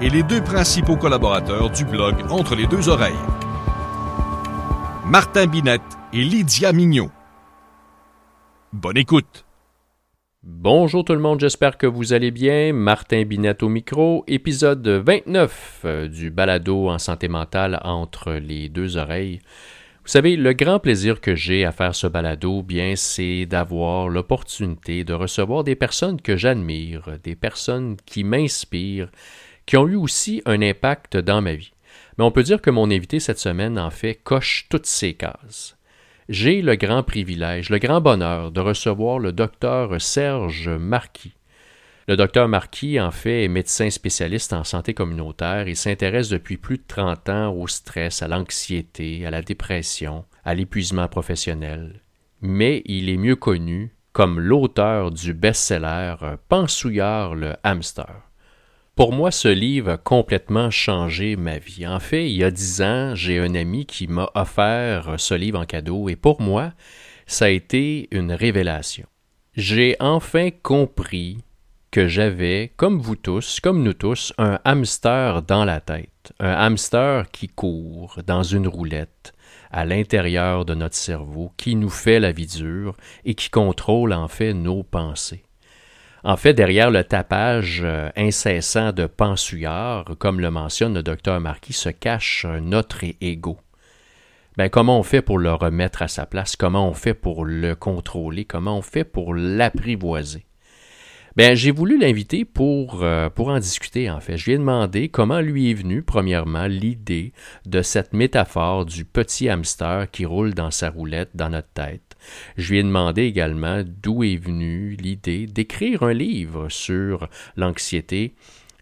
et les deux principaux collaborateurs du blog Entre les deux oreilles. Martin Binette et Lydia Mignot. Bonne écoute. Bonjour tout le monde, j'espère que vous allez bien. Martin Binette au micro, épisode 29 euh, du balado en santé mentale entre les deux oreilles. Vous savez, le grand plaisir que j'ai à faire ce balado, bien, c'est d'avoir l'opportunité de recevoir des personnes que j'admire, des personnes qui m'inspirent, qui ont eu aussi un impact dans ma vie. Mais on peut dire que mon invité cette semaine, en fait, coche toutes ces cases. J'ai le grand privilège, le grand bonheur de recevoir le docteur Serge Marquis. Le docteur Marquis, en fait, est médecin spécialiste en santé communautaire et s'intéresse depuis plus de 30 ans au stress, à l'anxiété, à la dépression, à l'épuisement professionnel. Mais il est mieux connu comme l'auteur du best-seller Pensouillard le hamster. Pour moi, ce livre a complètement changé ma vie. En fait, il y a dix ans, j'ai un ami qui m'a offert ce livre en cadeau et pour moi, ça a été une révélation. J'ai enfin compris que j'avais, comme vous tous, comme nous tous, un hamster dans la tête. Un hamster qui court dans une roulette à l'intérieur de notre cerveau, qui nous fait la vie dure et qui contrôle en fait nos pensées. En fait, derrière le tapage euh, incessant de pensouillards, comme le mentionne le docteur Marquis, se cache notre ego. Ben, comment on fait pour le remettre à sa place? Comment on fait pour le contrôler? Comment on fait pour l'apprivoiser? Ben, j'ai voulu l'inviter pour, euh, pour en discuter, en fait. Je lui ai demandé comment lui est venue, premièrement, l'idée de cette métaphore du petit hamster qui roule dans sa roulette dans notre tête. Je lui ai demandé également d'où est venue l'idée d'écrire un livre sur l'anxiété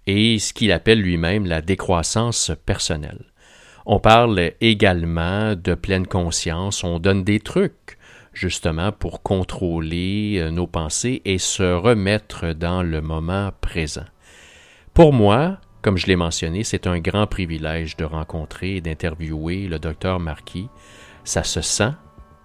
et ce qu'il appelle lui-même la décroissance personnelle. On parle également de pleine conscience, on donne des trucs justement pour contrôler euh, nos pensées et se remettre dans le moment présent. Pour moi, comme je l'ai mentionné, c'est un grand privilège de rencontrer et d'interviewer le docteur Marquis. Ça se sent,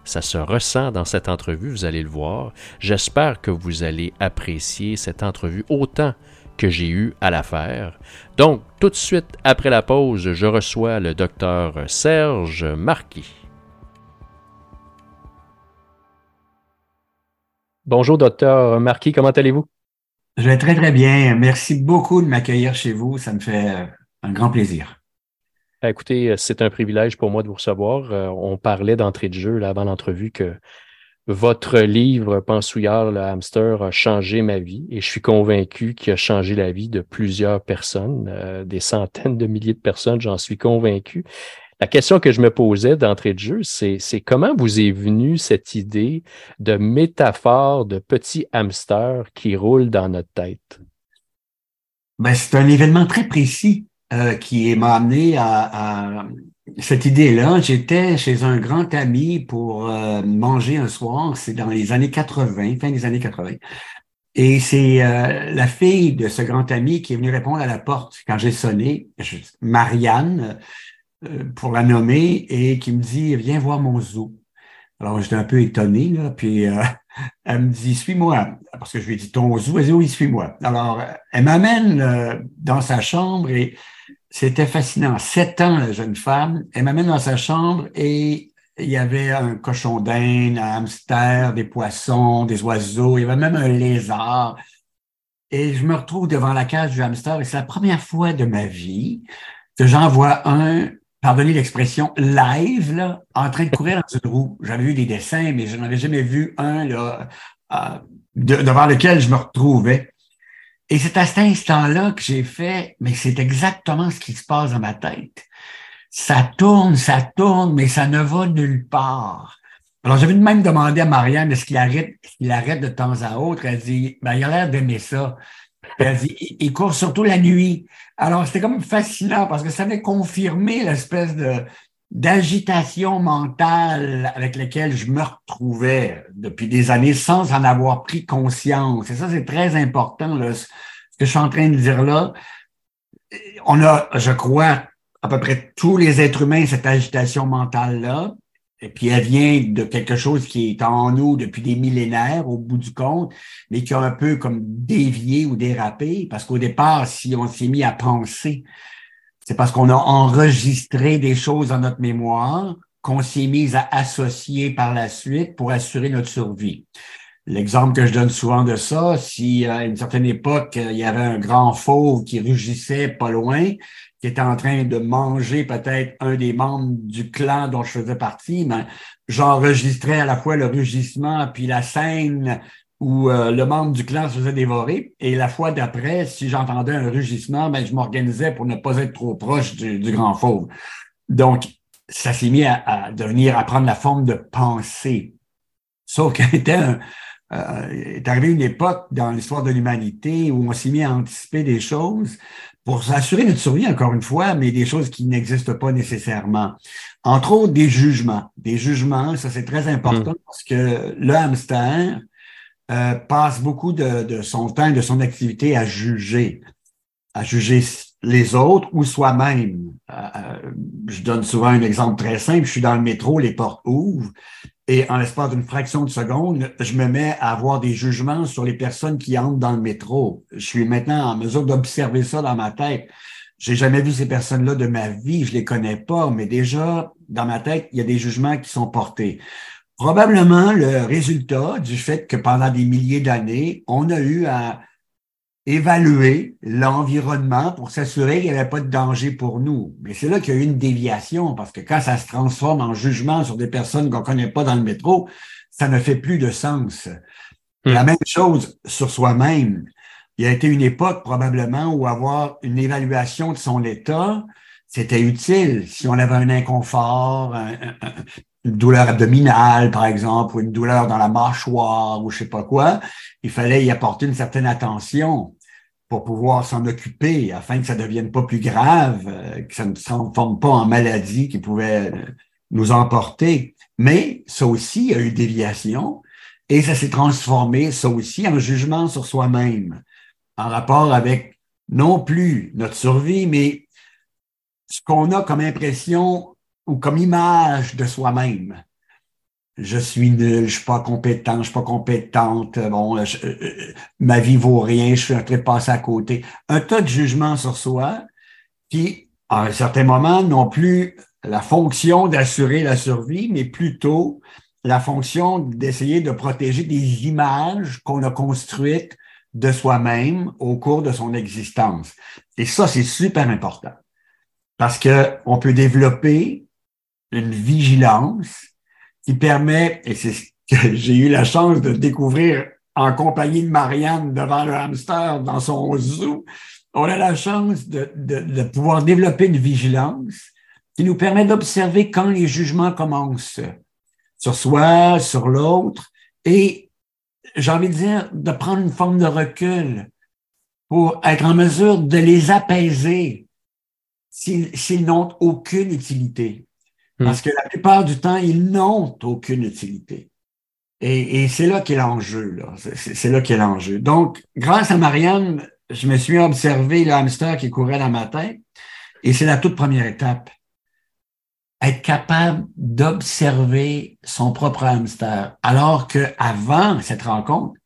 ça se ressent dans cette entrevue, vous allez le voir. J'espère que vous allez apprécier cette entrevue autant que j'ai eu à la faire. Donc, tout de suite après la pause, je reçois le docteur Serge Marquis. Bonjour, docteur Marquis, comment allez-vous? Je vais très, très bien. Merci beaucoup de m'accueillir chez vous. Ça me fait un grand plaisir. Ben, écoutez, euh, c'est un privilège pour moi de vous recevoir. Euh, on parlait d'entrée de jeu là, avant l'entrevue que votre livre Pensouillard, le hamster, a changé ma vie et je suis convaincu qu'il a changé la vie de plusieurs personnes, euh, des centaines de milliers de personnes, j'en suis convaincu. La question que je me posais d'entrée de jeu, c'est, c'est comment vous est venue cette idée de métaphore de petit hamster qui roule dans notre tête? Ben, c'est un événement très précis euh, qui m'a amené à, cette idée-là. J'étais chez un grand ami pour euh, manger un soir, c'est dans les années 80, fin des années 80. Et c'est euh, la fille de ce grand ami qui est venue répondre à la porte quand j'ai sonné, Marianne, pour la nommer, et qui me dit, viens voir mon zoo. Alors, j'étais un peu étonné, là, puis elle me dit, suis-moi, parce que je lui ai dit, ton zoo, elle dit, oui, suis-moi. Alors, elle m'amène dans sa chambre et c'était fascinant. Sept ans, la jeune femme. Elle m'amène dans sa chambre et il y avait un cochon d'Inde, un hamster, des poissons, des oiseaux. Il y avait même un lézard. Et je me retrouve devant la cage du hamster et c'est la première fois de ma vie que j'en vois un, pardonnez l'expression, live, là, en train de courir dans une roue. J'avais vu des dessins, mais je n'avais jamais vu un là, euh, devant lequel je me retrouvais. Et c'est à cet instant-là que j'ai fait, mais c'est exactement ce qui se passe dans ma tête. Ça tourne, ça tourne, mais ça ne va nulle part. Alors, j'avais même demandé à Marianne, est-ce qu'il arrête, qu'il arrête de temps à autre? Elle dit, ben, il a l'air d'aimer ça. Elle dit, il court surtout la nuit. Alors, c'était comme fascinant parce que ça avait confirmé l'espèce de, d'agitation mentale avec laquelle je me retrouvais depuis des années sans en avoir pris conscience. Et ça, c'est très important, là, ce que je suis en train de dire là. On a, je crois, à peu près tous les êtres humains cette agitation mentale-là. Et puis elle vient de quelque chose qui est en nous depuis des millénaires au bout du compte, mais qui a un peu comme dévié ou dérapé, parce qu'au départ, si on s'est mis à penser c'est parce qu'on a enregistré des choses dans notre mémoire qu'on s'est mis à associer par la suite pour assurer notre survie. L'exemple que je donne souvent de ça, si à une certaine époque, il y avait un grand fauve qui rugissait pas loin, qui était en train de manger peut-être un des membres du clan dont je faisais partie, mais j'enregistrais à la fois le rugissement puis la scène où euh, le membre du clan se faisait dévorer. Et la fois d'après, si j'entendais un rugissement, ben, je m'organisais pour ne pas être trop proche du, grand fauve. Donc, ça s'est mis à, devenir, à prendre la forme de pensée. Sauf qu'il était euh, est arrivé une époque dans l'histoire de l'humanité où on s'est mis à anticiper des choses pour s'assurer notre survie, encore une fois, mais des choses qui n'existent pas nécessairement. Entre autres, des jugements. Des jugements, ça c'est très important mmh. parce que le hamster, euh, passe beaucoup de, son temps de son activité à juger, à juger les autres ou soi-même. Euh, euh, je donne souvent un exemple très simple. Je suis dans le métro, les portes ouvrent et en l'espace d'une fraction de seconde, je me mets à avoir des jugements sur les personnes qui entrent dans le métro. Je suis maintenant en mesure d'observer ça dans ma tête. J'ai jamais vu ces personnes-là de ma vie, je les connais pas, mais déjà, dans ma tête, il y a des jugements qui sont portés. Probablement le résultat du fait que pendant des milliers d'années, on a eu à évaluer l'environnement pour s'assurer qu'il n'y avait pas de danger pour nous. Mais c'est là qu'il y a eu une déviation, parce que quand ça se transforme en jugement sur des personnes qu'on ne connaît pas dans le métro, ça ne fait plus de sens. Hmm. La même chose sur soi-même. Il y a été une époque probablement où avoir une évaluation de son état, c'était utile. Si on avait un inconfort, une douleur abdominale, par exemple, ou une douleur dans la mâchoire, ou je sais pas quoi, il fallait y apporter une certaine attention pour pouvoir s'en occuper afin que ça ne devienne pas plus grave, euh, que ça ne se transforme pas en maladie qui pouvait nous emporter. Mais ça aussi a eu déviation et ça s'est transformé, ça aussi, en jugement sur soi-même, en rapport avec non plus notre survie, mais ce qu'on a comme impression ou comme image de soi-même. Je suis nul, je suis pas compétent, je suis pas compétente, bon, euh, euh, ma vie vaut rien, je suis en train de à côté. Un tas de jugements sur soi qui, à un certain moment, n'ont plus la fonction d'assurer la survie, mais plutôt la fonction d'essayer de protéger des images qu'on a construites de soi-même au cours de son existence. Et ça, c'est super important parce que on peut développer une vigilance qui permet, et c'est ce que j'ai eu la chance de découvrir en compagnie de Marianne devant le hamster dans son zoo, on a la chance de, de, de pouvoir développer une vigilance qui nous permet d'observer quand les jugements commencent sur soi, sur l'autre, et j'ai envie de dire de prendre une forme de recul pour être en mesure de les apaiser s'ils n'ont aucune utilité. Hmm. Parce que la plupart du temps, ils n'ont aucune utilité. Et, c'est là qu'est l'enjeu. C'est, là qu'est l'enjeu. Donc, grâce à Marianne, je me suis observé le hamster qui courait dans ma tête. Et c'est la toute première étape. Être capable d'observer son propre hamster. Alors que avant cette rencontre,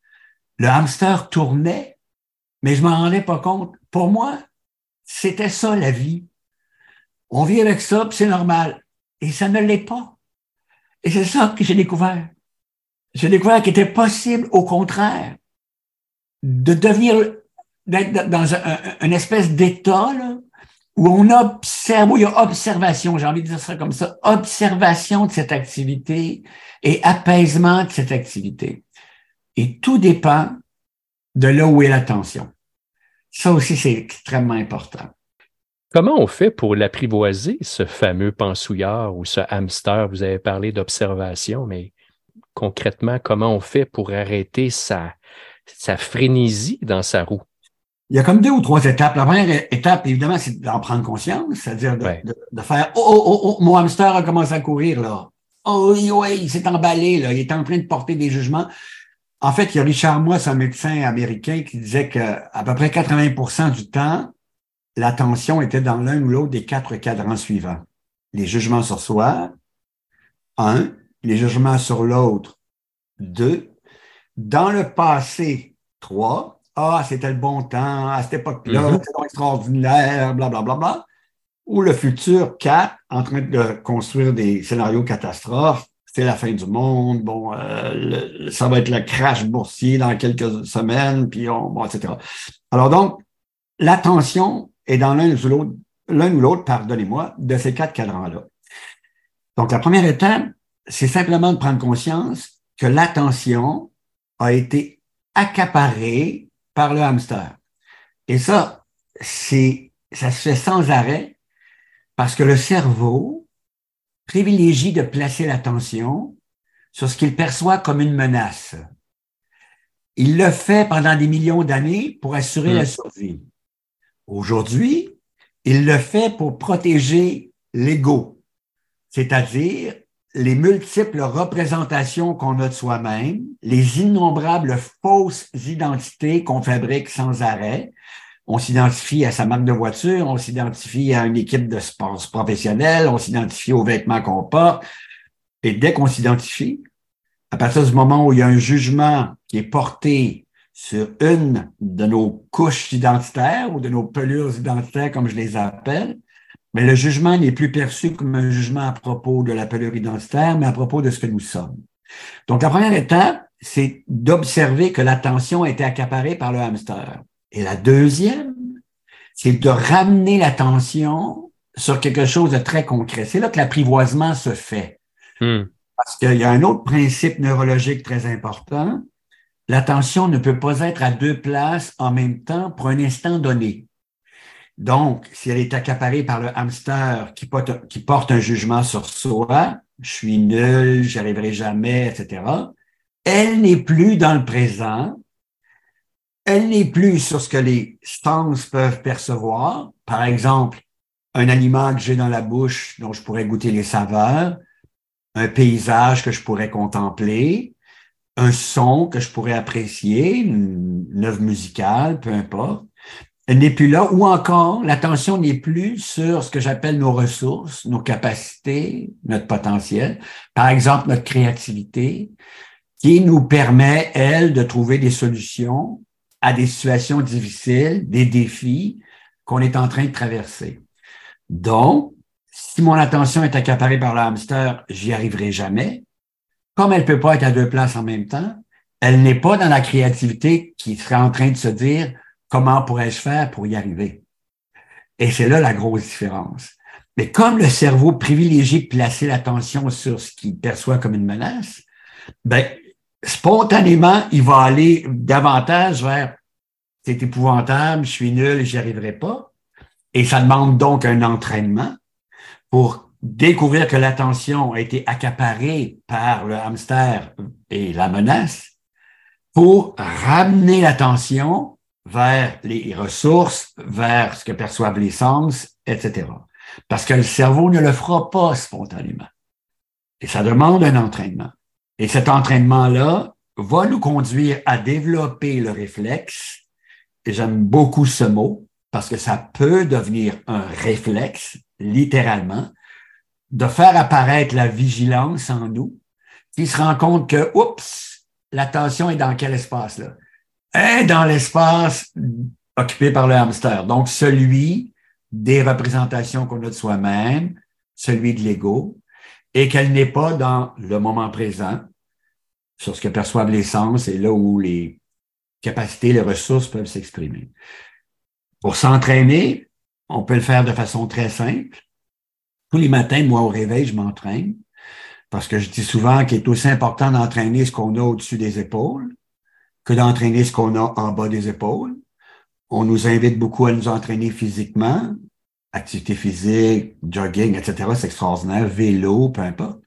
le hamster tournait, mais je m'en rendais pas compte. Pour moi, c'était ça la vie. On vit avec ça, c'est normal. Et ça ne l'est pas. Et c'est ça que j'ai découvert. J'ai découvert qu'il était possible, au contraire, de devenir, d'être dans un, une espèce d'état où on observe, où il y a observation, j'ai envie de dire ça comme ça, observation de cette activité et apaisement de cette activité. Et tout dépend de là où est l'attention. Ça aussi, c'est extrêmement important. Comment on fait pour l'apprivoiser, ce fameux pensouillard ou ce hamster? Vous avez parlé d'observation, mais concrètement, comment on fait pour arrêter sa, sa frénésie dans sa roue? il y a comme deux ou trois étapes. La première étape, évidemment, c'est d'en prendre conscience, c'est-à-dire de, de, faire oh, oh, oh, oh, mon hamster a commencé à courir, là. Oh oui, oui, il s'est emballé, là. Il est en train de porter des jugements. En fait, il y a Richard Moss, un médecin américain, qui disait que à peu près 80% du temps, l'attention était dans l'un ou l'autre des quatre cadrans suivants. Les jugements sur soi, un, les jugements sur l'autre, deux, dans le passé, trois, ah, c'était le bon temps, à cette époque-là, c'était extraordinaire, blablabla. Bla, bla, bla. Ou le futur, quatre, en train de construire des scénarios catastrophes, c'est la fin du monde, bon, euh, ça va être le crash boursier dans quelques semaines, puis on, bon, etc. Alors donc, l'attention est dans l'un ou l'autre, l'un ou l'autre, pardonnez-moi, de ces quatre cadrans-là. Donc, la première étape, c'est simplement de prendre conscience que l'attention a été accaparée par le hamster. Et ça, c'est, ça se fait sans arrêt parce que le cerveau privilégie de placer l'attention sur ce qu'il perçoit comme une menace. Il le fait pendant des millions d'années pour assurer la hmm. survie. Aujourd'hui, il le fait pour protéger l'ego, c'est-à-dire les multiples représentations qu'on a de soi-même, les innombrables fausses identités qu'on fabrique sans arrêt. On s'identifie à sa marque de voiture, on s'identifie à une équipe de sport professionnel, on s'identifie aux vêtements qu'on porte. Et dès qu'on s'identifie, à partir du moment où il y a un jugement qui est porté sur une de nos couches identitaires ou de nos pelures identitaires, comme je les appelle, mais le jugement n'est plus perçu comme un jugement à propos de la pelure identitaire, mais à propos de ce que nous sommes. Donc, la première étape, c'est d'observer que l'attention a été accaparée par le hamster. Et la deuxième, c'est de ramener l'attention sur quelque chose de très concret. C'est là que l'apprivoisement se fait. Hmm. Parce qu'il y a un autre principe neurologique très important. L'attention ne peut pas être à deux places en même temps pour un instant donné. Donc, si elle est accaparée par le hamster qui porte, un jugement sur soi, je suis nul, j'y arriverai jamais, etc., elle n'est plus dans le présent, elle n'est plus sur ce que les sens peuvent percevoir. Par exemple, un aliment que j'ai dans la bouche dont je pourrais goûter les saveurs, un paysage que je pourrais contempler, un son que je pourrais apprécier, une œuvre musicale, peu importe n'est plus là, ou encore l'attention n'est plus sur ce que j'appelle nos ressources, nos capacités, notre potentiel, par exemple notre créativité, qui nous permet, elle, de trouver des solutions à des situations difficiles, des défis qu'on est en train de traverser. Donc, si mon attention est accaparée par le hamster, j'y arriverai jamais. Comme elle peut pas être à deux places en même temps, elle n'est pas dans la créativité qui serait en train de se dire, Comment pourrais-je faire pour y arriver? Et c'est là la grosse différence. Mais comme le cerveau privilégie placer l'attention sur ce qu'il perçoit comme une menace, ben, spontanément, il va aller davantage vers c'est épouvantable, je suis nul, j'y arriverai pas. Et ça demande donc un entraînement pour découvrir que l'attention a été accaparée par le hamster et la menace, pour ramener l'attention vers les ressources, vers ce que perçoivent les sens, etc. Parce que le cerveau ne le fera pas spontanément. Et ça demande un entraînement. Et cet entraînement-là va nous conduire à développer le réflexe. Et j'aime beaucoup ce mot parce que ça peut devenir un réflexe, littéralement, de faire apparaître la vigilance en nous, qui se rend compte que, oups, l'attention est dans quel espace là? est dans l'espace occupé par le hamster. Donc, celui des représentations qu'on a de soi-même, celui de l'ego, et qu'elle n'est pas dans le moment présent, sur ce que perçoivent les sens et là où les capacités, les ressources peuvent s'exprimer. Pour s'entraîner, on peut le faire de façon très simple. Tous les matins, moi, au réveil, je m'entraîne parce que je dis souvent qu'il est aussi important d'entraîner ce qu'on a au-dessus des épaules que d'entraîner ce qu'on a en bas des épaules. On nous invite beaucoup à nous entraîner physiquement, activité physique, jogging, etc. C'est extraordinaire, vélo, peu importe.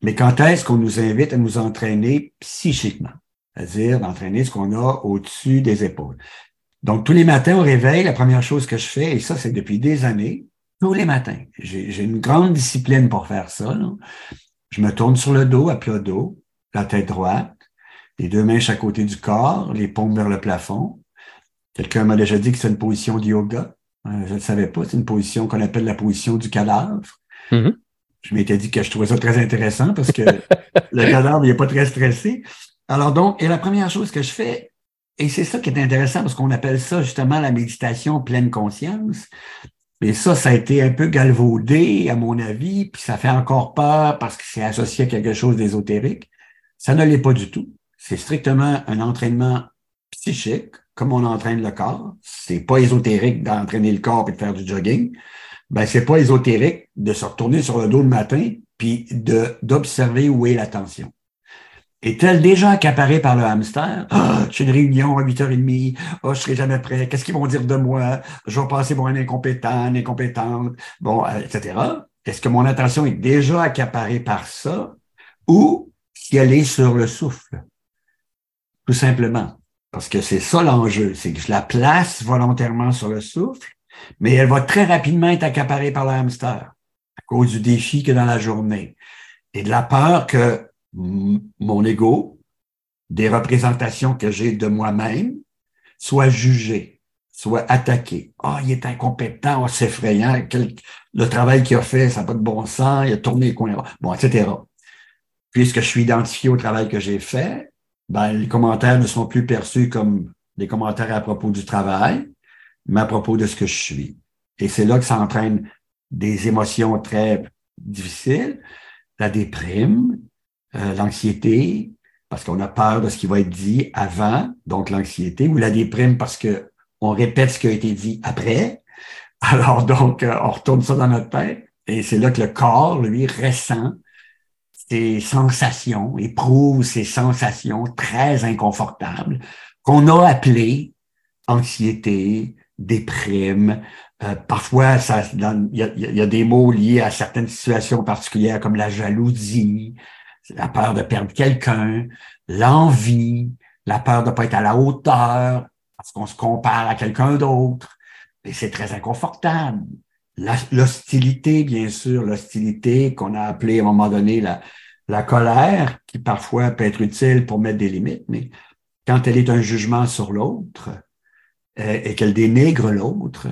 Mais quand est-ce qu'on nous invite à nous entraîner psychiquement? C'est-à-dire d'entraîner ce qu'on a au-dessus des épaules. Donc, tous les matins au réveil, la première chose que je fais, et ça, c'est depuis des années, tous les matins, j'ai une grande discipline pour faire ça. Je me tourne sur le dos, à plat dos, la tête droite, les deux mains chaque côté du corps, les paumes vers le plafond. Quelqu'un m'a déjà dit que c'est une position de yoga. Euh, je ne savais pas, c'est une position qu'on appelle la position du cadavre. Mm-hmm. Je m'étais dit que je trouvais ça très intéressant parce que le cadavre n'est pas très stressé. Alors donc, et la première chose que je fais, et c'est ça qui est intéressant parce qu'on appelle ça justement la méditation pleine conscience. Mais ça, ça a été un peu galvaudé, à mon avis, puis ça fait encore peur parce que c'est associé à quelque chose d'ésotérique. Ça ne l'est pas du tout. C'est strictement un entraînement psychique, comme on entraîne le corps. C'est pas ésotérique d'entraîner le corps et de faire du jogging. Ben, c'est pas ésotérique de se retourner sur le dos le matin puis d'observer où est l'attention. Est-elle déjà accaparée par le hamster? Ah, j'ai une réunion à 8h30. Oh, je serai jamais prêt. Qu'est-ce qu'ils vont dire de moi? Je vais passer pour un incompétent, une incompétente, bon, euh, etc. Est-ce que mon attention est déjà accaparée par ça? Ou si elle est sur le souffle? Tout simplement. Parce que c'est ça l'enjeu. C'est que je la place volontairement sur le souffle, mais elle va très rapidement être accaparée par le hamster à cause du défi que dans la journée et de la peur que mon ego, des représentations que j'ai de moi-même, soit jugé, soit attaqué. Ah, il est incompétent, oh, c'est effrayant, le travail qu'il a fait, ça n'a pas de bon sens, il a tourné les coins, bon, etc. Puisque je suis identifié au travail que j'ai fait, ben, les commentaires ne sont plus perçus comme des commentaires à propos du travail, mais à propos de ce que je suis. Et c'est là que ça entraîne des émotions très difficiles, la déprime, euh, l'anxiété, parce qu'on a peur de ce qui va être dit avant, donc l'anxiété, ou la déprime parce que on répète ce qui a été dit après. Alors donc, euh, on retourne ça dans notre tête, et c'est là que le corps, lui, ressent ces sensations, éprouve ces sensations très inconfortables qu'on a appelées anxiété, déprime. Euh, parfois, il y y a, des mots liés à certaines situations particulières comme la jalousie, la peur de perdre quelqu'un, l'envie, la peur de ne pas être à la hauteur parce qu'on se compare à quelqu'un d'autre. Et c'est très inconfortable. L'hostilité, bien sûr, l'hostilité qu'on a appelée à un moment donné la, colère, qui parfois peut être utile pour mettre des limites, mais quand elle est un jugement sur l'autre euh, et qu'elle dénigre l'autre,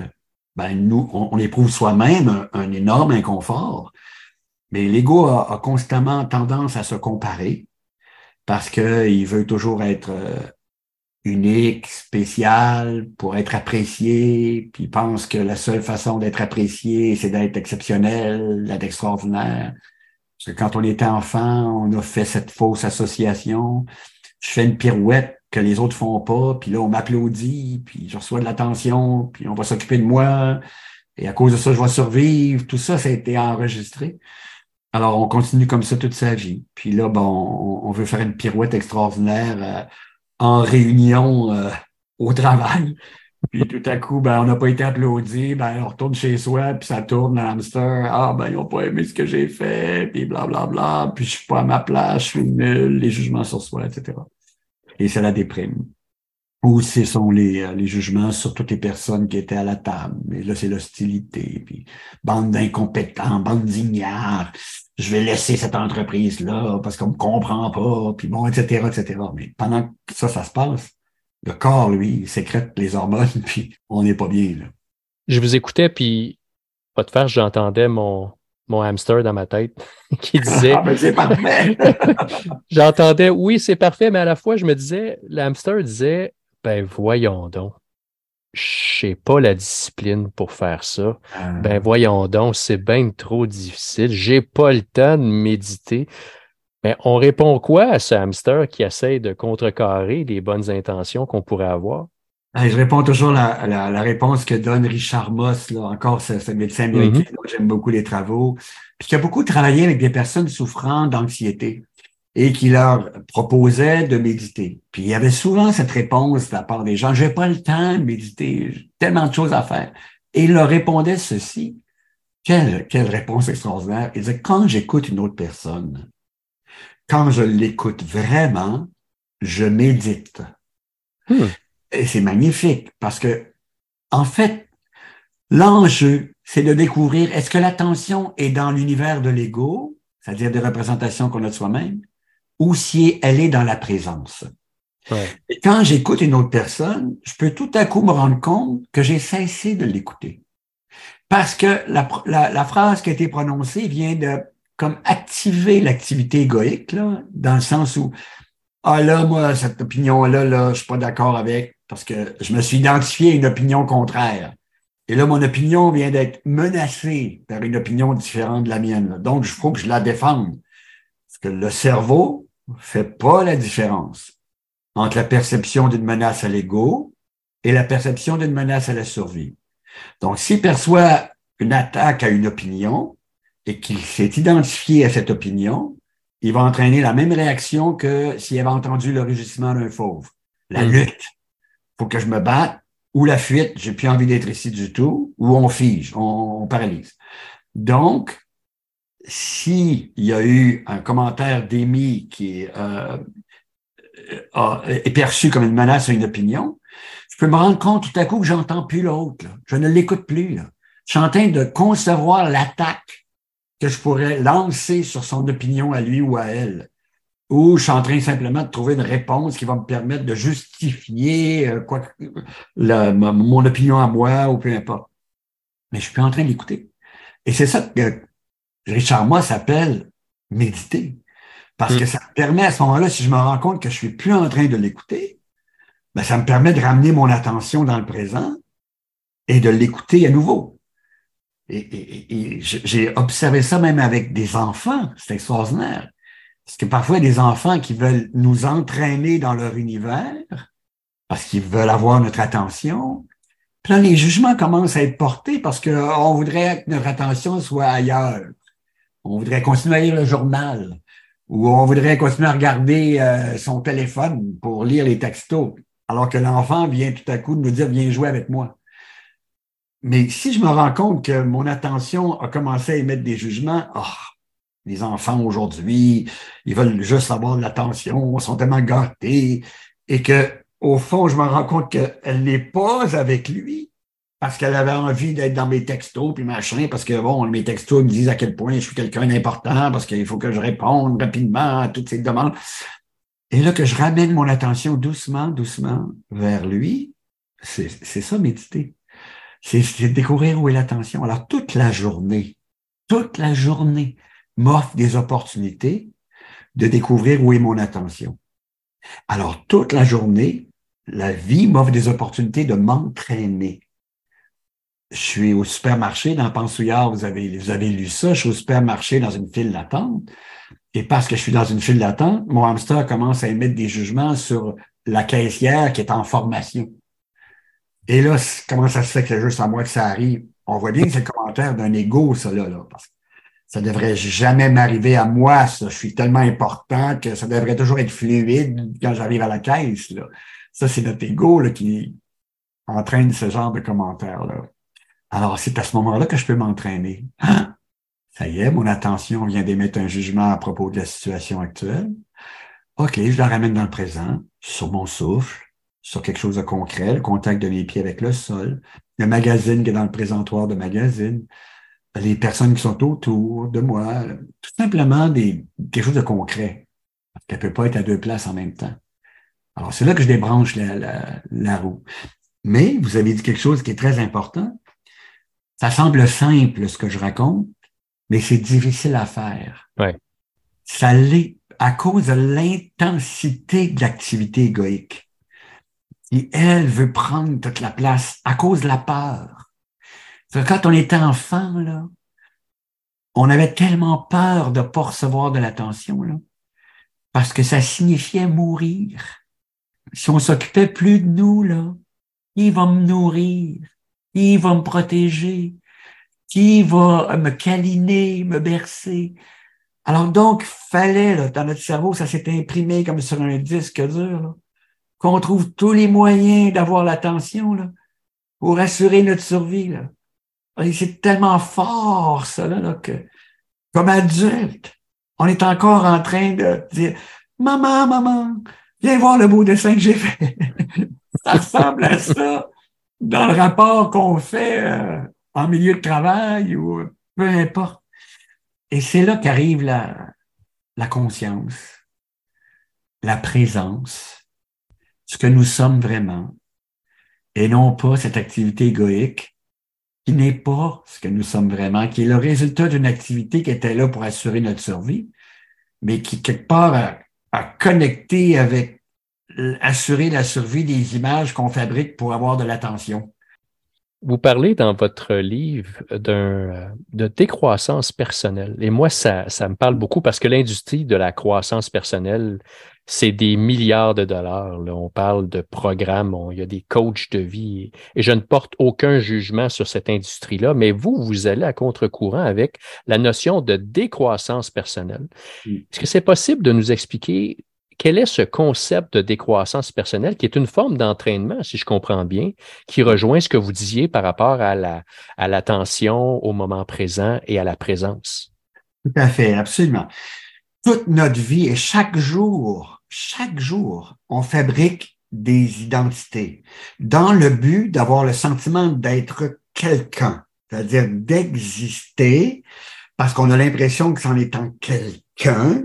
ben nous, on, éprouve soi-même un, énorme inconfort. Mais l'ego a, constamment tendance à se comparer parce qu'il veut toujours être euh, unique, spécial, pour être apprécié, puis il pense que la seule façon d'être apprécié, c'est d'être exceptionnel, d'être extraordinaire. Parce que quand on était enfant, on a fait cette fausse association. Je fais une pirouette que les autres font pas, puis là, on m'applaudit, puis je reçois de l'attention, puis on va s'occuper de moi, et à cause de ça, je vais survivre. Tout ça, ça a été enregistré. Alors, on continue comme ça toute sa vie. Puis là, bon, on, veut faire une pirouette extraordinaire euh, en réunion euh, au travail. Puis tout à coup, ben, on n'a pas été applaudi, ben, on retourne chez soi, puis ça tourne dans hamster. Ah, ben, ils n'ont pas aimé ce que j'ai fait, puis blablabla, bla, bla, puis je suis pas à ma place, je suis nul, les jugements sur soi, etc. Et c'est la déprime. Ou ce sont les, euh, les jugements sur toutes les personnes qui étaient à la table. Mais là, c'est l'hostilité, puis bande d'incompétents, bande d'ignards. Je vais laisser cette entreprise-là parce qu'on me comprend pas, puis bon, etc., etc. Mais pendant que ça, ça se passe, le corps, lui, sécrète les hormones, puis on n'est pas bien. Là. Je vous écoutais, puis pas de faire, j'entendais mon, mon hamster dans ma tête qui disait. Ah, c'est parfait! j'entendais, oui, c'est parfait, mais à la fois, je me disais, le hamster disait, ben voyons donc. Je n'ai pas la discipline pour faire ça. Ah. Ben voyons donc, c'est bien trop difficile. J'ai pas le temps de méditer. Mais on répond quoi à ce hamster qui essaie de contrecarrer les bonnes intentions qu'on pourrait avoir? Ben, je réponds toujours la, la, réponse que donne Richard Moss, là, encore ce, médecin américain mm-hmm. dont j'aime beaucoup les travaux, puis qui a beaucoup travaillé avec des personnes souffrant d'anxiété et qui leur proposait de méditer. Puis il y avait souvent cette réponse de la part des gens, j'ai pas le temps de méditer, j'ai tellement de choses à faire. Et il leur répondait ceci. Quelle, quelle réponse extraordinaire. Il disait, quand j'écoute une autre personne, quand je l'écoute vraiment, je médite. Hmm. Et c'est magnifique parce que, en fait, l'enjeu, c'est de découvrir est-ce que l'attention est dans l'univers de l'ego, c'est-à-dire des représentations qu'on a de soi-même, ou si elle est dans la présence. Et quand j'écoute une autre personne, je peux tout à coup me rendre compte que j'ai cessé de l'écouter. Parce que la, la, phrase qui a été prononcée vient de comme activer l'activité égoïque, là, dans le sens où Ah là, moi, cette opinion-là, là, je suis pas d'accord avec, parce que je me suis identifié à une opinion contraire. Et là, mon opinion vient d'être menacée par une opinion différente de la mienne. Donc, il faut que je la défende. Parce que le cerveau fait pas la différence entre la perception d'une menace à l'ego et la perception d'une menace à la survie. Donc, s'il perçoit une attaque à une opinion et qu'il s'est identifié à cette opinion, il va entraîner la même réaction que s'il avait entendu le rugissement d'un fauve. La mm. lutte. Faut que je me batte ou la fuite, j'ai plus envie d'être ici du tout, ou on fige, on, paralyse. Donc, s'il y a eu un commentaire d'émis qui euh, est perçu comme une menace à une opinion, je peux me rendre compte tout à coup que j'entends plus l'autre. Je ne l'écoute plus. Je suis en train de concevoir l'attaque que je pourrais lancer sur son opinion à lui ou à elle. Ou je suis en train simplement de trouver une réponse qui va me permettre de justifier euh, quoi, mon opinion à moi ou peu importe. Mais je suis plus en train d'écouter. Et c'est ça que Richard Moss s'appelle méditer. Parce que mm. ça me permet à ce moment-là, si je me rends compte que je suis plus en train de l'écouter, ben, ça me permet de ramener mon attention dans le présent et de l'écouter à nouveau. Et, j'ai observé ça même avec des enfants. C'est extraordinaire. Parce que parfois, il y a des enfants qui veulent nous entraîner dans leur univers parce qu'ils veulent avoir notre attention. Puis là, les jugements commencent à être portés parce qu'on voudrait que notre attention soit ailleurs. On voudrait continuer à lire le journal ou on voudrait continuer à regarder euh, son téléphone pour lire les textos, alors que l'enfant vient tout à coup de nous dire, viens jouer avec moi. Mais si je me rends compte que mon attention a commencé à émettre des jugements, oh, les enfants aujourd'hui, ils veulent juste avoir de l'attention, sont tellement gâtés, et que, au fond, je me rends compte qu'elle n'est pas avec lui, parce qu'elle avait envie d'être dans mes textos, puis machin, parce que, bon, mes textos me disent à quel point je suis quelqu'un d'important, parce qu'il faut que je réponde rapidement à toutes ces demandes. Et là, que je ramène mon attention doucement, doucement vers lui, c'est ça, méditer. C'est découvrir où est l'attention. Alors, toute la journée, toute la journée m'offre des opportunités de découvrir où est mon attention. Alors, toute la journée, la vie m'offre des opportunités de m'entraîner je suis au supermarché dans Pensouillard, vous avez, vous avez lu ça, je suis au supermarché dans une file d'attente. Et parce que je suis dans une file d'attente, mon hamster commence à émettre des jugements sur la caissière qui est en formation. Et là, comment ça se fait que c'est juste à moi que ça arrive? On voit bien que c'est le commentaire d'un ego, ça, là, là, parce que ça devrait jamais m'arriver à moi, ça. Je suis tellement important que ça devrait toujours être fluide quand j'arrive à la caisse, là. Ça, c'est notre ego, là, qui entraîne ce genre de commentaires-là. Alors, c'est à ce moment-là que je peux m'entraîner. Ah, ça y est, mon attention vient d'émettre un jugement à propos de la situation actuelle. OK, je la ramène dans le présent, sur mon souffle, sur quelque chose de concret, le contact de mes pieds avec le sol, le magazine qui est dans le présentoir de magazine, les personnes qui sont autour de moi, tout simplement des, quelque chose de concret. Parce qu'elle peut pas être à deux places en même temps. Alors, c'est là que je débranche la, la roue. Mais vous avez dit quelque chose qui est très important, ça semble simple ce que je raconte, mais c'est difficile à faire. Ouais. Ça l'est à cause de l'intensité de l'activité égoïque. Et elle veut prendre toute la place à cause de la peur. Quand on était enfant, là, on avait tellement peur de ne pas recevoir de l'attention, là, parce que ça signifiait mourir. Si on s'occupait plus de nous, là, il va me nourrir qui va me protéger, qui va me câliner, me bercer? Alors donc, fallait, là, dans notre cerveau, ça s'est imprimé comme sur un disque dur, qu'on trouve tous les moyens d'avoir l'attention là, pour assurer notre survie. Là. c'est tellement fort, ça, là, que comme adulte, on est encore en train de dire Maman, maman, viens voir le beau dessin que j'ai fait. ça ressemble à ça dans le rapport qu'on fait euh, en milieu de travail ou peu importe. Et c'est là qu'arrive la, la conscience, la présence, ce que nous sommes vraiment, et non pas cette activité égoïque qui n'est pas ce que nous sommes vraiment, qui est le résultat d'une activité qui était là pour assurer notre survie, mais qui quelque part a, a connecté avec assurer la survie des images qu'on fabrique pour avoir de l'attention. Vous parlez dans votre livre d'un, de décroissance personnelle. Et moi, ça, ça me parle beaucoup parce que l'industrie de la croissance personnelle, c'est des milliards de dollars. Là. On parle de programmes, il y a des coachs de vie. Et je ne porte aucun jugement sur cette industrie-là, mais vous, vous allez à contre-courant avec la notion de décroissance personnelle. Est-ce que c'est possible de nous expliquer quel est ce concept de décroissance personnelle qui est une forme d'entraînement, si je comprends bien, qui rejoint ce que vous disiez par rapport à la, à l'attention au moment présent et à la présence? Tout à fait, absolument. Toute notre vie et chaque jour, chaque jour, on fabrique des identités dans le but d'avoir le sentiment d'être quelqu'un, c'est-à-dire d'exister parce qu'on a l'impression que c'en étant quelqu'un,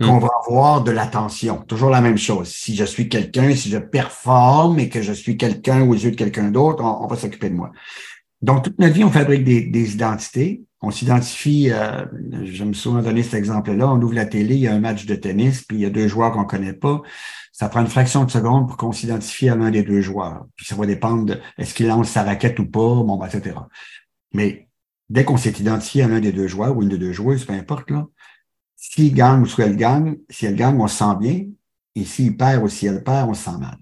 qu'on hmm. va avoir de l'attention. Toujours la même chose. Si je suis quelqu'un, si je performe et que je suis quelqu'un aux yeux de quelqu'un d'autre, on, va s'occuper de moi. Donc, toute notre vie, on fabrique des, des identités. On s'identifie, euh, je me souviens donner cet exemple-là, on ouvre la télé, il y a un match de tennis, puis il y a deux joueurs qu'on connaît pas. Ça prend une fraction de seconde pour qu'on s'identifie à l'un des deux joueurs. Puis ça va dépendre de est-ce qu'il lance sa raquette ou pas, bon, ben, etc. Mais dès qu'on s'est identifié à l'un des deux joueurs ou une des deux joueuses, peu importe, là, s'il gagne ou si elle gagne, si elle gagne, on se sent bien. Et s'il perd ou si elle perd, on se sent mal.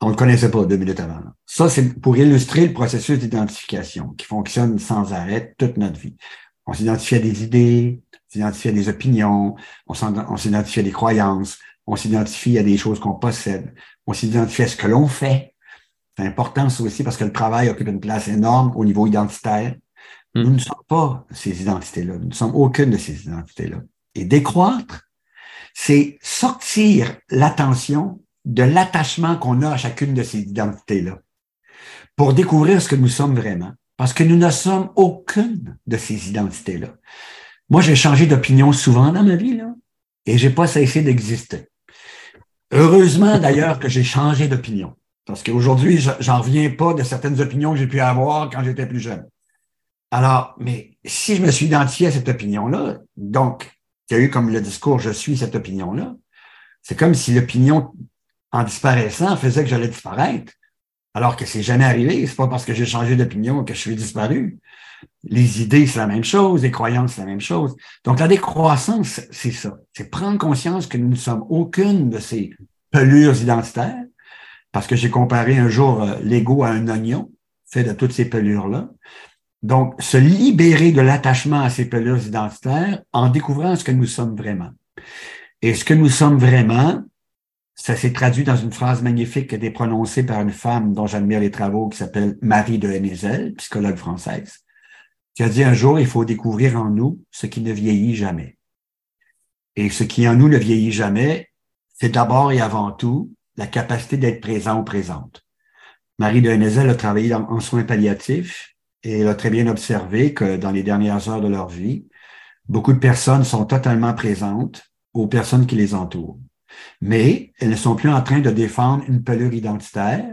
On ne le connaissait pas deux minutes avant. Ça, c'est pour illustrer le processus d'identification qui fonctionne sans arrêt toute notre vie. On s'identifie à des idées, on s'identifie à des opinions, on s'identifie à des croyances, on s'identifie à des choses qu'on possède, on s'identifie à ce que l'on fait. C'est important ça aussi parce que le travail occupe une place énorme au niveau identitaire. Nous hmm. ne sommes pas ces identités-là. Nous ne sommes aucune de ces identités-là. Et décroître, c'est sortir l'attention de l'attachement qu'on a à chacune de ces identités-là pour découvrir ce que nous sommes vraiment. Parce que nous ne sommes aucune de ces identités-là. Moi, j'ai changé d'opinion souvent dans ma vie, là, et j'ai pas cessé d'exister. Heureusement, d'ailleurs, que j'ai changé d'opinion. Parce qu'aujourd'hui, j'en reviens pas de certaines opinions que j'ai pu avoir quand j'étais plus jeune. Alors, mais si je me suis identifié à cette opinion-là, donc, il y a eu comme le discours je suis cette opinion-là, c'est comme si l'opinion, en disparaissant, faisait que j'allais disparaître. Alors que c'est jamais arrivé. C'est pas parce que j'ai changé d'opinion que je suis disparu. Les idées, c'est la même chose. Les croyances, c'est la même chose. Donc, la décroissance, c'est ça. C'est prendre conscience que nous ne sommes aucune de ces pelures identitaires. Parce que j'ai comparé un jour euh, l'ego à un oignon fait de toutes ces pelures-là. Donc, se libérer de l'attachement à ces pelures identitaires en découvrant ce que nous sommes vraiment. Et ce que nous sommes vraiment, ça s'est traduit dans une phrase magnifique qui a été prononcée par une femme dont j'admire les travaux, qui s'appelle Marie de Hennezel, psychologue française, qui a dit un jour, il faut découvrir en nous ce qui ne vieillit jamais. Et ce qui en nous ne vieillit jamais, c'est d'abord et avant tout la capacité d'être présent ou présente. Marie de Hennezel a travaillé en soins palliatifs et elle a très bien observé que dans les dernières heures de leur vie, beaucoup de personnes sont totalement présentes aux personnes qui les entourent. Mais elles ne sont plus en train de défendre une pelure identitaire,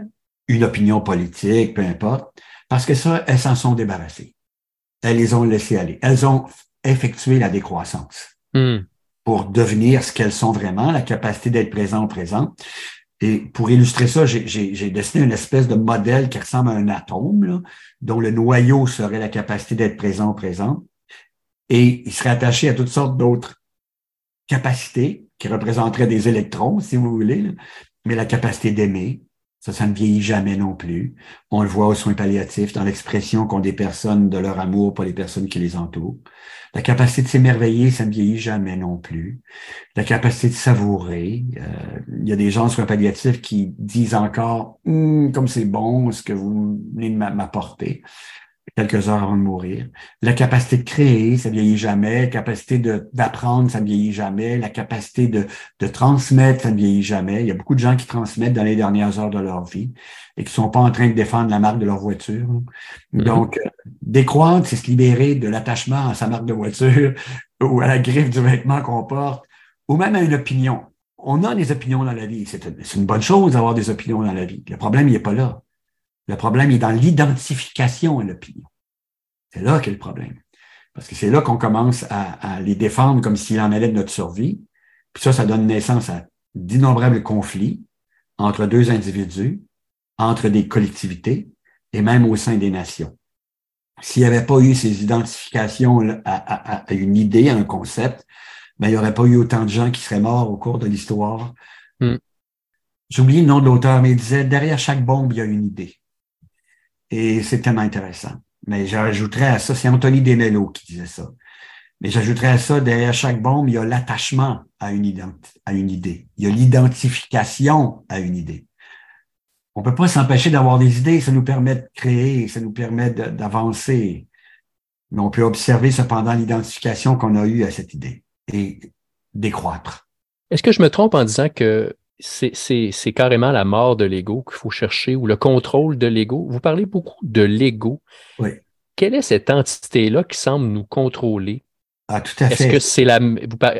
une opinion politique, peu importe, parce que ça, elles s'en sont débarrassées. Elles les ont laissées aller. Elles ont effectué la décroissance hmm. pour devenir ce qu'elles sont vraiment, la capacité d'être présent au présent. Et pour illustrer ça, j'ai dessiné une espèce de modèle qui ressemble à un atome, dont le noyau serait la capacité d'être présent présent. Et il serait attaché à toutes sortes d'autres capacités qui représenteraient des électrons, si vous voulez, mais la capacité d'aimer, ça, ça ne vieillit jamais non plus. On le voit aux soins palliatifs, dans l'expression qu'ont des personnes de leur amour pour les personnes qui les entourent. La capacité de s'émerveiller, ça ne vieillit jamais non plus. La capacité de savourer. Euh, il y a des gens sur un palliatif qui disent encore hum, comme c'est bon ce que vous venez de m'apporter. Quelques heures avant de mourir. La capacité de créer, ça vieillit jamais. La capacité d'apprendre, ça ne vieillit jamais. La capacité de, de transmettre, ça ne vieillit jamais. Il y a beaucoup de gens qui transmettent dans les dernières heures de leur vie et qui sont pas en train de défendre la marque de leur voiture. Mm-hmm. Donc, euh, décroître, c'est se libérer de l'attachement à sa marque de voiture ou à la griffe du vêtement qu'on porte ou même à une opinion. On a des opinions dans la vie. C'est une bonne chose d'avoir des opinions dans la vie. Le problème, il n'est pas là. Le problème est dans l'identification à l'opinion. C'est là qu'est le problème. Parce que c'est là qu'on commence à, les défendre comme s'il en allait de notre survie. Puis ça, ça donne naissance à d'innombrables conflits entre deux individus, entre des collectivités et même au sein des nations. S'il n'y avait pas eu ces identifications à, une idée, à un concept, ben, il n'y aurait pas eu autant de gens qui seraient morts au cours de l'histoire. Hmm. J'oublie le nom de l'auteur, mais il disait, derrière chaque bombe, il y a une idée. Et c'est tellement intéressant. Mais j'ajouterais à ça, c'est Anthony Desmello qui disait ça. Mais j'ajouterais à ça, derrière chaque bombe, il y a l'attachement à une, à une idée. Il y a l'identification à une idée. On peut pas s'empêcher d'avoir des idées, ça nous permet de créer, ça nous permet d'avancer. Mais on peut observer cependant l'identification qu'on a eue à cette idée et décroître. Est-ce que je me trompe en disant que c'est carrément la mort de l'ego qu'il faut chercher ou le contrôle de l'ego. Vous parlez beaucoup de l'ego. Oui. Quelle est cette entité-là qui semble nous contrôler? Ah, tout à fait. Est-ce que c'est la.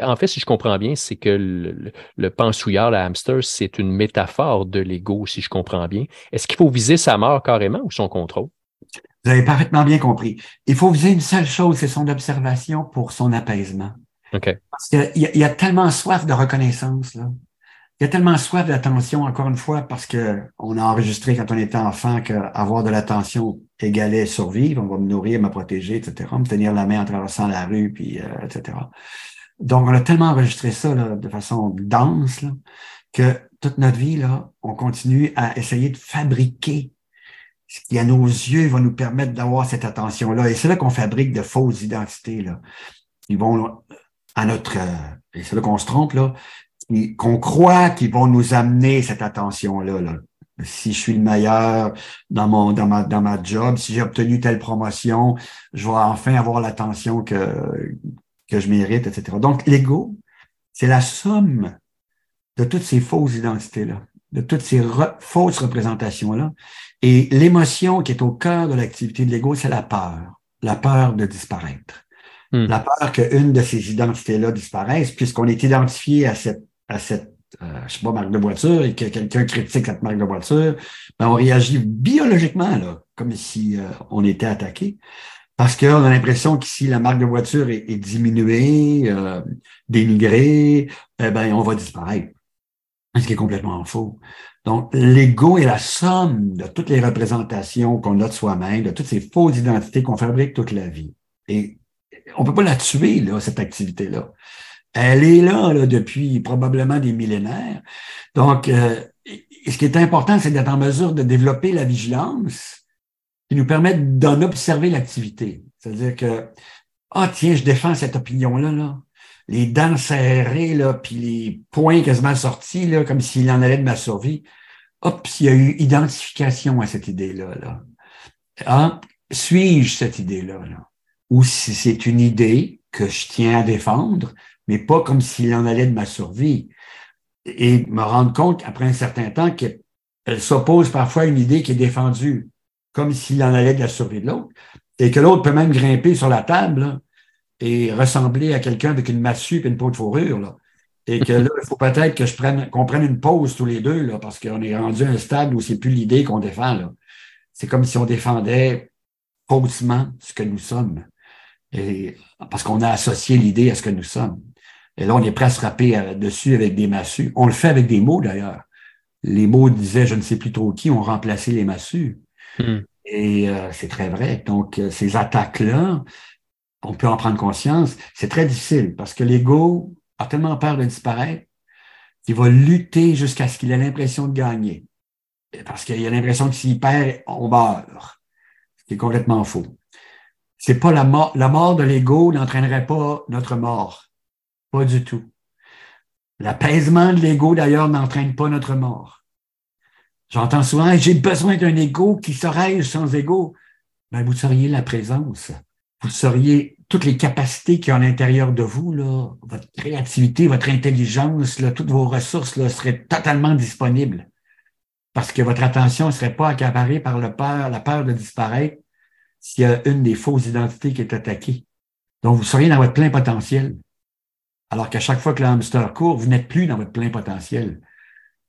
En fait, si je comprends bien, c'est que le, le, pensouillard, le hamster, c'est une métaphore de l'ego, si je comprends bien. Est-ce qu'il faut viser sa mort carrément ou son contrôle? Vous avez parfaitement bien compris. Il faut viser une seule chose, c'est son observation pour son apaisement. OK. Parce qu'il y, y, a tellement soif de reconnaissance, là. Il y a tellement soif d'attention, encore une fois, parce que on a enregistré quand on était enfant qu'avoir de l'attention égalait survivre, on va me nourrir, me protéger, etc., me tenir la main en traversant la rue, puis euh, etc. Donc, on a tellement enregistré ça là, de façon dense là, que toute notre vie, là, on continue à essayer de fabriquer ce qui, à nos yeux, va nous permettre d'avoir cette attention-là. Et c'est là qu'on fabrique de fausses identités, là. Ils vont à notre, euh, et c'est là qu'on se trompe, là, qu'on croit qu'ils vont nous amener cette attention-là. Là. Si je suis le meilleur dans mon dans ma dans ma job, si j'ai obtenu telle promotion, je vais enfin avoir l'attention que que je mérite, etc. Donc l'ego, c'est la somme de toutes ces fausses identités-là, de toutes ces fausses représentations-là. Et l'émotion qui est au cœur de l'activité de l'ego, c'est la peur, la peur de disparaître. Hmm. La peur qu'une de ces identités-là disparaisse, puisqu'on est identifié à cette à cette euh, je sais pas, marque de voiture et que quelqu'un critique cette marque de voiture, ben on réagit biologiquement, là, comme si euh, on était attaqué. Parce qu'on a l'impression qu'ici, la marque de voiture est, diminuée, euh, dénigrée, eh ben, on va disparaître. Ce qui est complètement faux. Donc, l'ego est la somme de toutes les représentations qu'on a de soi-même, de toutes ces fausses identités qu'on fabrique toute la vie. Et on peut pas la tuer, là, cette activité-là. Elle est là, depuis probablement des millénaires. Donc, euh, ce qui est important, c'est d'être en mesure de développer la vigilance qui nous permet d'en observer l'activité. C'est-à-dire que, ah tiens, je défends cette opinion-là, là. les dents serrées, là, puis les poings quasiment sortis, là, comme s'il en allait de ma survie. Hop, s'il y a eu identification à cette idée-là. Là. Ah, suis-je cette idée-là? Là? Ou si c'est une idée que je tiens à défendre, mais pas comme s'il en allait de ma survie. Et me rendre compte, après un certain temps, qu'elle s'oppose parfois à une idée qui est défendue comme s'il en allait de la survie de l'autre, et que l'autre peut même grimper sur la table et ressembler à quelqu'un avec une massue et une peau de fourrure. Là. Et que là, il faut peut-être que je prenne, qu'on prenne une pause tous les deux, là, parce qu'on est rendu à un stade où c'est plus l'idée qu'on défend. Là. C'est comme si on défendait faussement ce que nous sommes. Et, parce qu'on a associé l'idée à ce que nous sommes. Et là, on est prêt à se frapper euh, dessus avec des massues. On le fait avec des mots, d'ailleurs. Les mots disaient je ne sais plus trop qui ont remplacé les massues. Hmm. Et euh, c'est très vrai. Donc, euh, ces attaques-là, on peut en prendre conscience. C'est très difficile parce que l'ego a tellement peur de disparaître qu'il va lutter jusqu'à ce qu'il ait l'impression de gagner. Parce qu'il a l'impression que s'il perd, on meurt. Ce qui est complètement faux. C'est pas la mort. La mort de l'ego n'entraînerait pas notre mort. Pas du tout. L'apaisement de l'ego, d'ailleurs, n'entraîne pas notre mort. J'entends souvent, j'ai besoin d'un ego qui serait sans ego. ben, vous seriez la présence. Vous seriez toutes les capacités qu'il y a à l'intérieur de vous, là, votre créativité, votre intelligence, là, toutes vos ressources là, seraient totalement disponibles. Parce que votre attention ne serait pas accaparée par le peur, la peur de disparaître s'il y a une des fausses identités qui est attaquée. Donc, vous seriez dans votre plein potentiel. Alors qu'à chaque fois que le hamster court, vous n'êtes plus dans votre plein potentiel.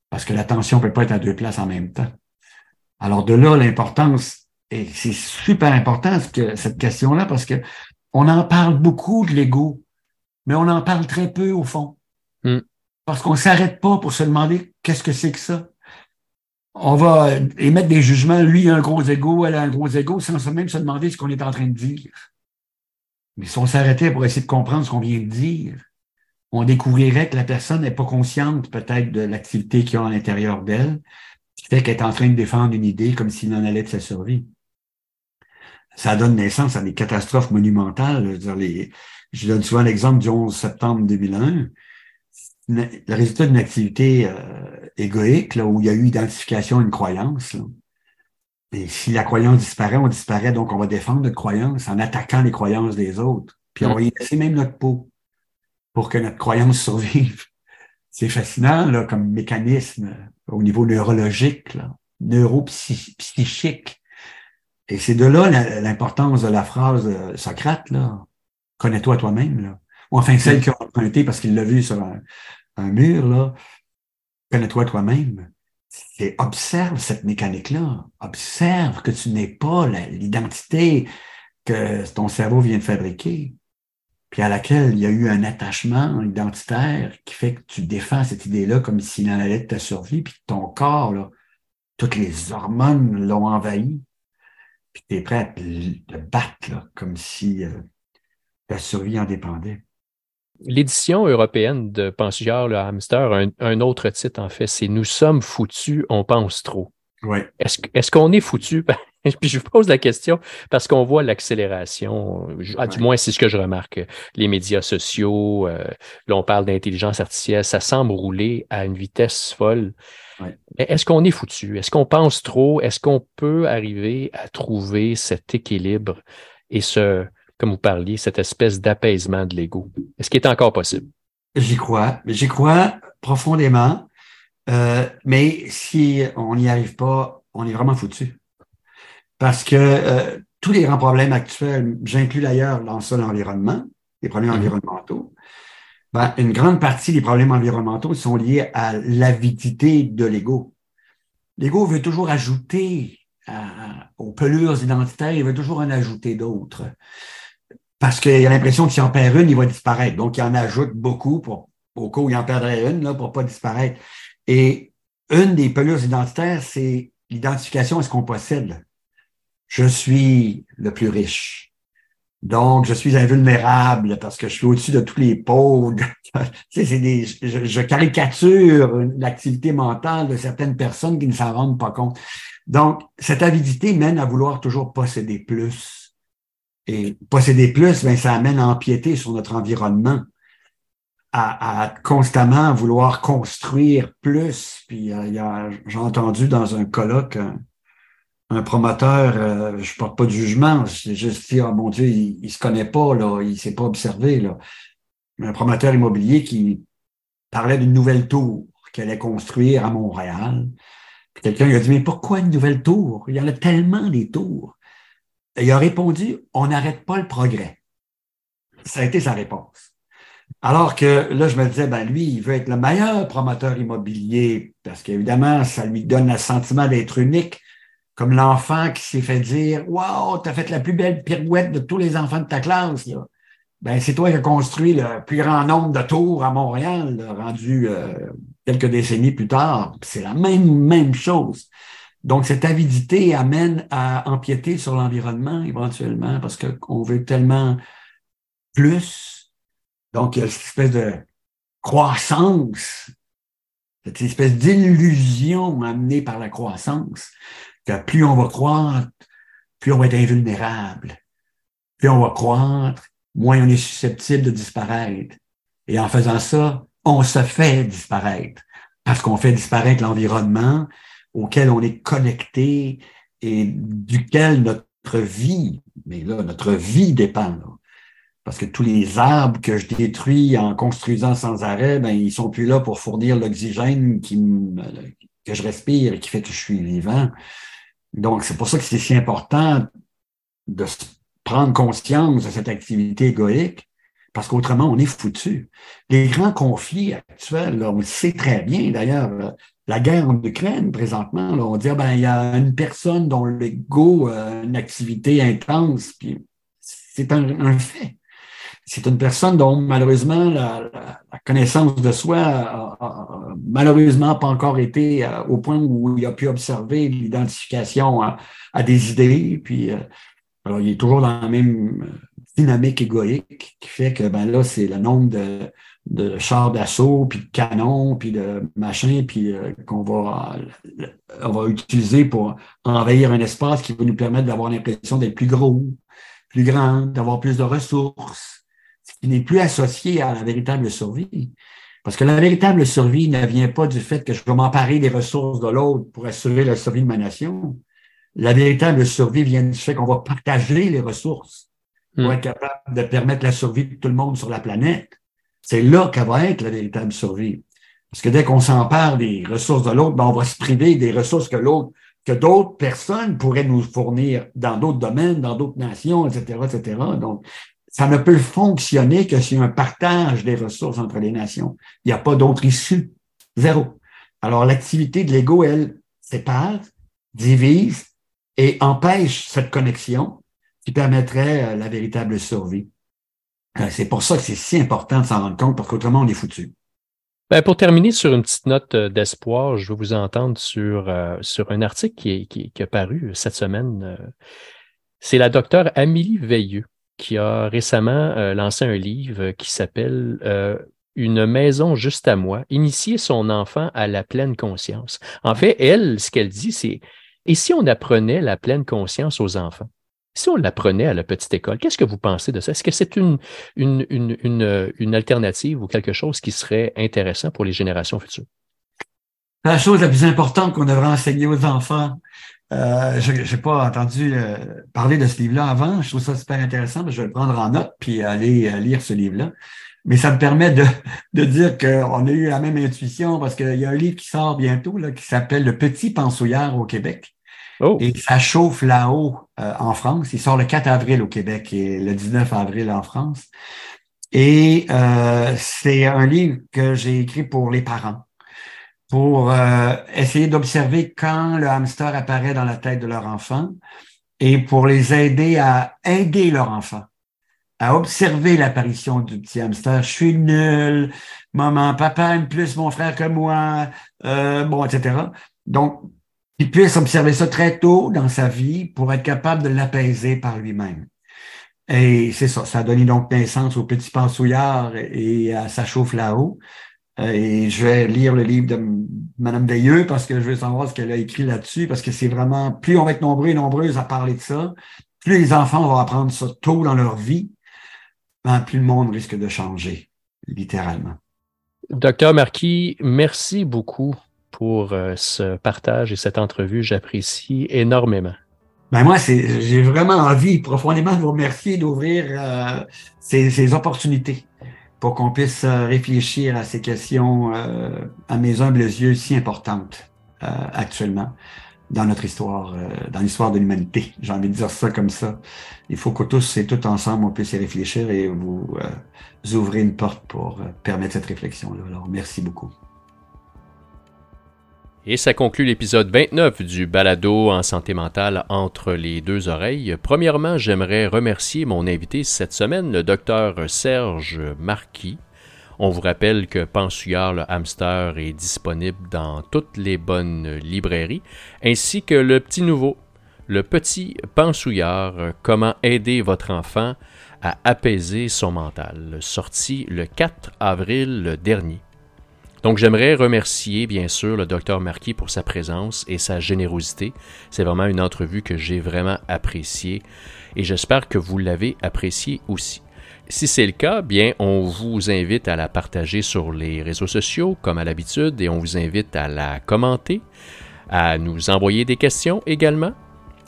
Parce que l'attention ne peut pas être à deux places en même temps. Alors, de là, l'importance, et c'est super important cette question-là, parce que on en parle beaucoup de l'ego, mais on en parle très peu au fond. Hmm. Parce qu'on ne s'arrête pas pour se demander qu'est-ce que c'est que ça. On va émettre des jugements, lui a un gros ego, elle a un gros ego, sans même se demander ce qu'on est en train de dire. Mais si on s'arrêtait pour essayer de comprendre ce qu'on vient de dire, on découvrirait que la personne n'est pas consciente peut-être de l'activité qu'il y a à l'intérieur d'elle, qui fait qu'elle est en train de défendre une idée comme s'il en allait de sa survie ça donne naissance à des catastrophes monumentales. Je, veux dire, les, je donne souvent l'exemple du 11 septembre 2001. Le résultat d'une activité euh, égoïque, là, où il y a eu identification d'une croyance. Et si la croyance disparaît, on disparaît, donc on va défendre notre croyance en attaquant les croyances des autres. Puis on va y laisser même notre peau pour que notre croyance survive. C'est fascinant comme mécanisme au niveau neurologique, là, neuropsychique. Et c'est de là l'importance de la phrase Socrate. Connais-toi toi-même. Ou enfin, celle qui a emprunté parce qu'il l'a vu sur un, mur, là. Connais-toi toi-même. C'est observe cette mécanique-là. Observe que tu n'es pas l'identité que ton cerveau vient de fabriquer, puis à laquelle il y a eu un attachement identitaire qui fait que tu défends cette idée-là comme s'il en allait de ta survie, puis ton corps, toutes les hormones l'ont envahi puis tu es prêt à te, battre comme si euh, ta survie en dépendait. L'édition européenne de Penseur le hamster a un, autre titre, en fait, c'est Nous sommes foutus, on pense trop. Ouais. Est-ce qu'on est foutu? Puis je vous pose la question parce qu'on voit l'accélération, ah, du moins c'est ce que je remarque. Les médias sociaux, euh, là on parle d'intelligence artificielle, ça semble rouler à une vitesse folle. Est-ce qu'on est foutu? Est-ce qu'on pense trop? Est-ce qu'on peut arriver à trouver cet équilibre et ce, comme vous parliez, cette espèce d'apaisement de l'ego? Est-ce qu'il est encore possible? J'y crois. J'y crois profondément. Euh, mais si on n'y arrive pas, on est vraiment foutu. Parce que euh, tous les grands problèmes actuels, j'inclus d'ailleurs dans ça l'environnement, les problèmes mm-hmm. environnementaux, ben, une grande partie des problèmes environnementaux sont liés à l'avidité de l'ego. L'ego veut toujours ajouter aux pelures identitaires, il veut toujours en ajouter d'autres. Parce qu'il a l'impression que s'il en perd une, il va disparaître. Donc, il en ajoute beaucoup pour, au cas où il en perdrait une, là, pour pas disparaître. Et une des pelures identitaires, c'est l'identification à ce qu'on possède? Je suis le plus riche. Donc, je suis invulnérable parce que je suis au-dessus de tous les pauvres. c'est des, je, caricature l'activité mentale de certaines personnes qui ne s'en rendent pas compte. Donc, cette avidité mène à vouloir toujours posséder plus. Et posséder plus, ben, ça amène à empiéter sur notre environnement, à, constamment vouloir construire plus. Puis, euh, j'ai entendu dans un colloque un promoteur, euh, je porte pas de jugement, c'est juste dire, oh mon Dieu, il, il se connaît pas, là, il s'est pas observé, là. Un promoteur immobilier qui parlait d'une nouvelle tour qu'elle allait construire à Montréal. Quelqu'un lui a dit, mais pourquoi une nouvelle tour? Il y en a tellement des tours. Et il a répondu, on n'arrête pas le progrès. Ça a été sa réponse. Alors que là, je me disais, ben lui, il veut être le meilleur promoteur immobilier parce qu'évidemment, ça lui donne le sentiment d'être unique comme l'enfant qui s'est fait dire Wow, tu as fait la plus belle pirouette de tous les enfants de ta classe. Ben, c'est toi qui as construit le plus grand nombre de tours à Montréal, rendu euh, quelques décennies plus tard. C'est la même, même chose. Donc, cette avidité amène à empiéter sur l'environnement éventuellement parce qu'on veut tellement plus. Donc, il y a cette espèce de croissance, cette espèce d'illusion amenée par la croissance plus on va croître, plus on va être invulnérable. Plus on va croître, moins on est susceptible de disparaître. Et en faisant ça, on se fait disparaître parce qu'on fait disparaître l'environnement auquel on est connecté et duquel notre vie, mais là, notre vie dépend. Parce que tous les arbres que je détruis en construisant sans arrêt, ben, ils sont plus là pour fournir l'oxygène qui que je respire et qui fait que je suis vivant. Donc, c'est pour ça que c'est si important de prendre conscience de cette activité égoïque, parce qu'autrement, on est foutu. Les grands conflits actuels, on le sait très bien d'ailleurs, la guerre en Ukraine présentement, on dit, ah, ben, il y a une personne dont l'ego a une activité intense, puis c'est un, fait. C'est une personne dont malheureusement la, connaissance de soi a, malheureusement pas encore été euh, au point où il a pu observer l'identification à, des idées. Puis, euh, alors, il est toujours dans la même dynamique égoïque qui fait que ben là, c'est le nombre de, de chars d'assaut, puis de canons, puis de machins, puis euh, qu'on va, on va utiliser pour envahir un espace qui va nous permettre d'avoir l'impression d'être plus gros, plus grand, d'avoir plus de ressources, ce qui n'est plus associé à la véritable survie. Parce que la véritable survie ne vient pas du fait que je vais m'emparer des ressources de l'autre pour assurer la survie de ma nation. La véritable survie vient du fait qu'on va partager les ressources pour hmm. être capable de permettre la survie de tout le monde sur la planète. C'est là qu'elle va être la véritable survie. Parce que dès qu'on s'empare des ressources de l'autre, ben on va se priver des ressources que l'autre, que d'autres personnes pourraient nous fournir dans d'autres domaines, dans d'autres nations, etc., etc. Donc, ça ne peut fonctionner que si un partage des ressources entre les nations. Il n'y a pas d'autre issue. Zéro. Alors, l'activité de l'ego, elle, sépare, divise et empêche cette connexion qui permettrait euh, la véritable survie. Euh, c'est pour ça que c'est si important de s'en rendre compte, parce qu'autrement, on est foutu. Ben, pour terminer sur une petite note euh, d'espoir, je veux vous entendre sur, sur un article qui est, qui, qui, a paru cette semaine. C'est la docteure Amélie Veilleux qui a récemment lancé un livre qui s'appelle Une maison juste à moi, initier son enfant à la pleine conscience. En fait, elle, ce qu'elle dit, c'est et si on apprenait la pleine conscience aux enfants? Si on l'apprenait à la petite école, qu'est-ce que vous pensez de ça? Est-ce que c'est une, une, une, une, alternative ou quelque chose qui serait intéressant pour les générations futures? La chose la plus importante qu'on devrait enseigner aux enfants, euh, je n'ai pas entendu euh, parler de ce livre-là avant. Je trouve ça super intéressant. Je vais le prendre en note puis aller euh, lire ce livre-là. Mais ça me permet de, de dire qu'on a eu la même intuition parce qu'il y a un livre qui sort bientôt là, qui s'appelle Le Petit Pensouillard au Québec. Oh. Et ça chauffe là-haut euh, en France. Il sort le 4 avril au Québec et le 19 avril en France. Et euh, c'est un livre que j'ai écrit pour les parents, pour euh, essayer d'observer quand le hamster apparaît dans la tête de leur enfant et pour les aider à aider leur enfant à observer l'apparition du petit hamster. Je suis nul, maman, papa aime plus mon frère que moi, bon, etc. Donc, il puisse observer ça très tôt dans sa vie pour être capable de l'apaiser par lui-même. Et c'est ça, ça a donné donc naissance au petit pensouillard et à sa chauffe là-haut. Et je vais lire le livre de Madame Veilleux parce que je veux savoir ce qu'elle a écrit là-dessus, parce que c'est vraiment, plus on va être nombreux et nombreuses à parler de ça, plus les enfants vont apprendre ça tôt dans leur vie, ben, plus le monde risque de changer, littéralement. Docteur Marquis, merci beaucoup pour euh, ce partage et cette entrevue. J'apprécie énormément. Ben moi, j'ai vraiment envie profondément de vous remercier d'ouvrir euh, ces, opportunités pour qu'on puisse euh, réfléchir à ces questions à mes humbles yeux si importantes actuellement dans notre histoire, dans l'histoire de l'humanité. J'ai envie de dire ça comme ça. Il faut que tous et toutes ensemble, on puisse y réfléchir et vous, vous ouvrir une porte pour permettre cette réflexion-là. Alors, merci beaucoup. Et ça conclut l'épisode 29 du balado en santé mentale entre les deux oreilles. Premièrement, j'aimerais remercier mon invité cette semaine, le docteur Serge Marquis. On vous rappelle que Pensouillard le hamster est disponible dans toutes les bonnes librairies, ainsi que le petit nouveau, le petit Pensouillard, comment aider votre enfant à apaiser son mental, sorti le 4 avril dernier. Donc j'aimerais remercier bien sûr le docteur Marquis pour sa présence et sa générosité. C'est vraiment une entrevue que j'ai vraiment appréciée et j'espère que vous l'avez appréciée aussi. Si c'est le cas, bien, on vous invite à la partager sur les réseaux sociaux comme à l'habitude et on vous invite à la commenter, à nous envoyer des questions également.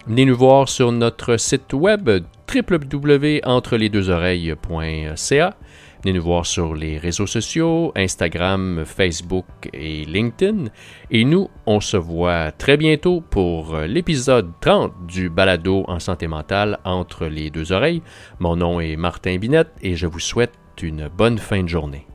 Venez nous voir sur notre site web www.entrelesdeuxoreilles.ca. Venez nous voir sur les réseaux sociaux, Instagram, Facebook et LinkedIn. Et nous, on se voit très bientôt pour l'épisode 30 du balado en santé mentale entre les deux oreilles. Mon nom est Martin Binette et je vous souhaite une bonne fin de journée.